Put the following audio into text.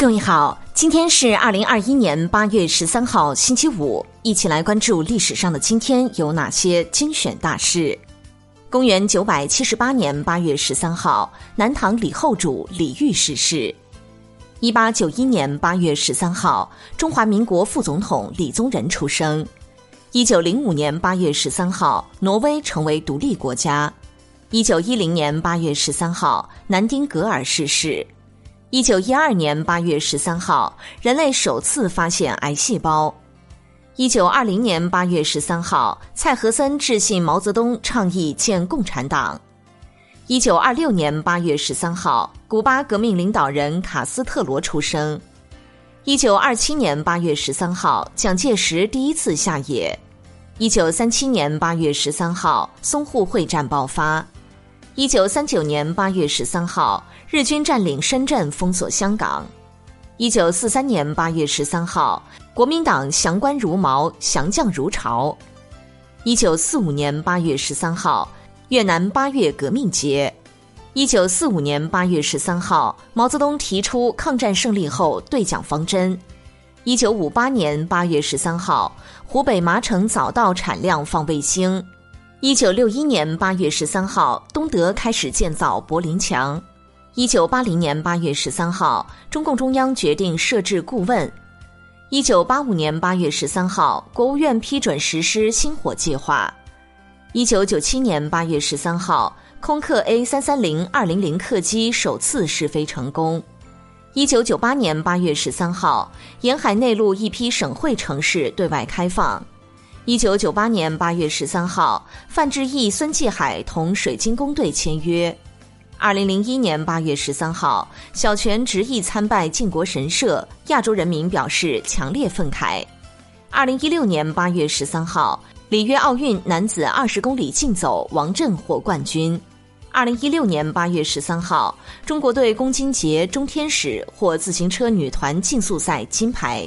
各位好，今天是二零二一年八月十三号，星期五，一起来关注历史上的今天有哪些精选大事。公元九百七十八年八月十三号，南唐李后主李煜逝世。一八九一年八月十三号，中华民国副总统李宗仁出生。一九零五年八月十三号，挪威成为独立国家。一九一零年八月十三号，南丁格尔逝世。一九一二年八月十三号，人类首次发现癌细胞。一九二零年八月十三号，蔡和森致信毛泽东，倡议建共产党。一九二六年八月十三号，古巴革命领导人卡斯特罗出生。一九二七年八月十三号，蒋介石第一次下野。一九三七年八月十三号，淞沪会战爆发。一九三九年八月十三号，日军占领深圳，封锁香港。一九四三年八月十三号，国民党降官如毛，降将如潮。一九四五年八月十三号，越南八月革命节。一九四五年八月十三号，毛泽东提出抗战胜利后对蒋方针。一九五八年八月十三号，湖北麻城早稻产量放卫星。一九六一年八月十三号，东德开始建造柏林墙。一九八零年八月十三号，中共中央决定设置顾问。一九八五年八月十三号，国务院批准实施星火计划。一九九七年八月十三号，空客 A 三三零二零零客机首次试飞成功。一九九八年八月十三号，沿海内陆一批省会城市对外开放。一九九八年八月十三号，范志毅、孙继海同水晶宫队签约。二零零一年八月十三号，小泉执意参拜靖国神社，亚洲人民表示强烈愤慨。二零一六年八月十三号，里约奥运男子二十公里竞走，王震获冠军。二零一六年八月十三号，中国队龚金杰、钟天使获自行车女团竞速赛金牌。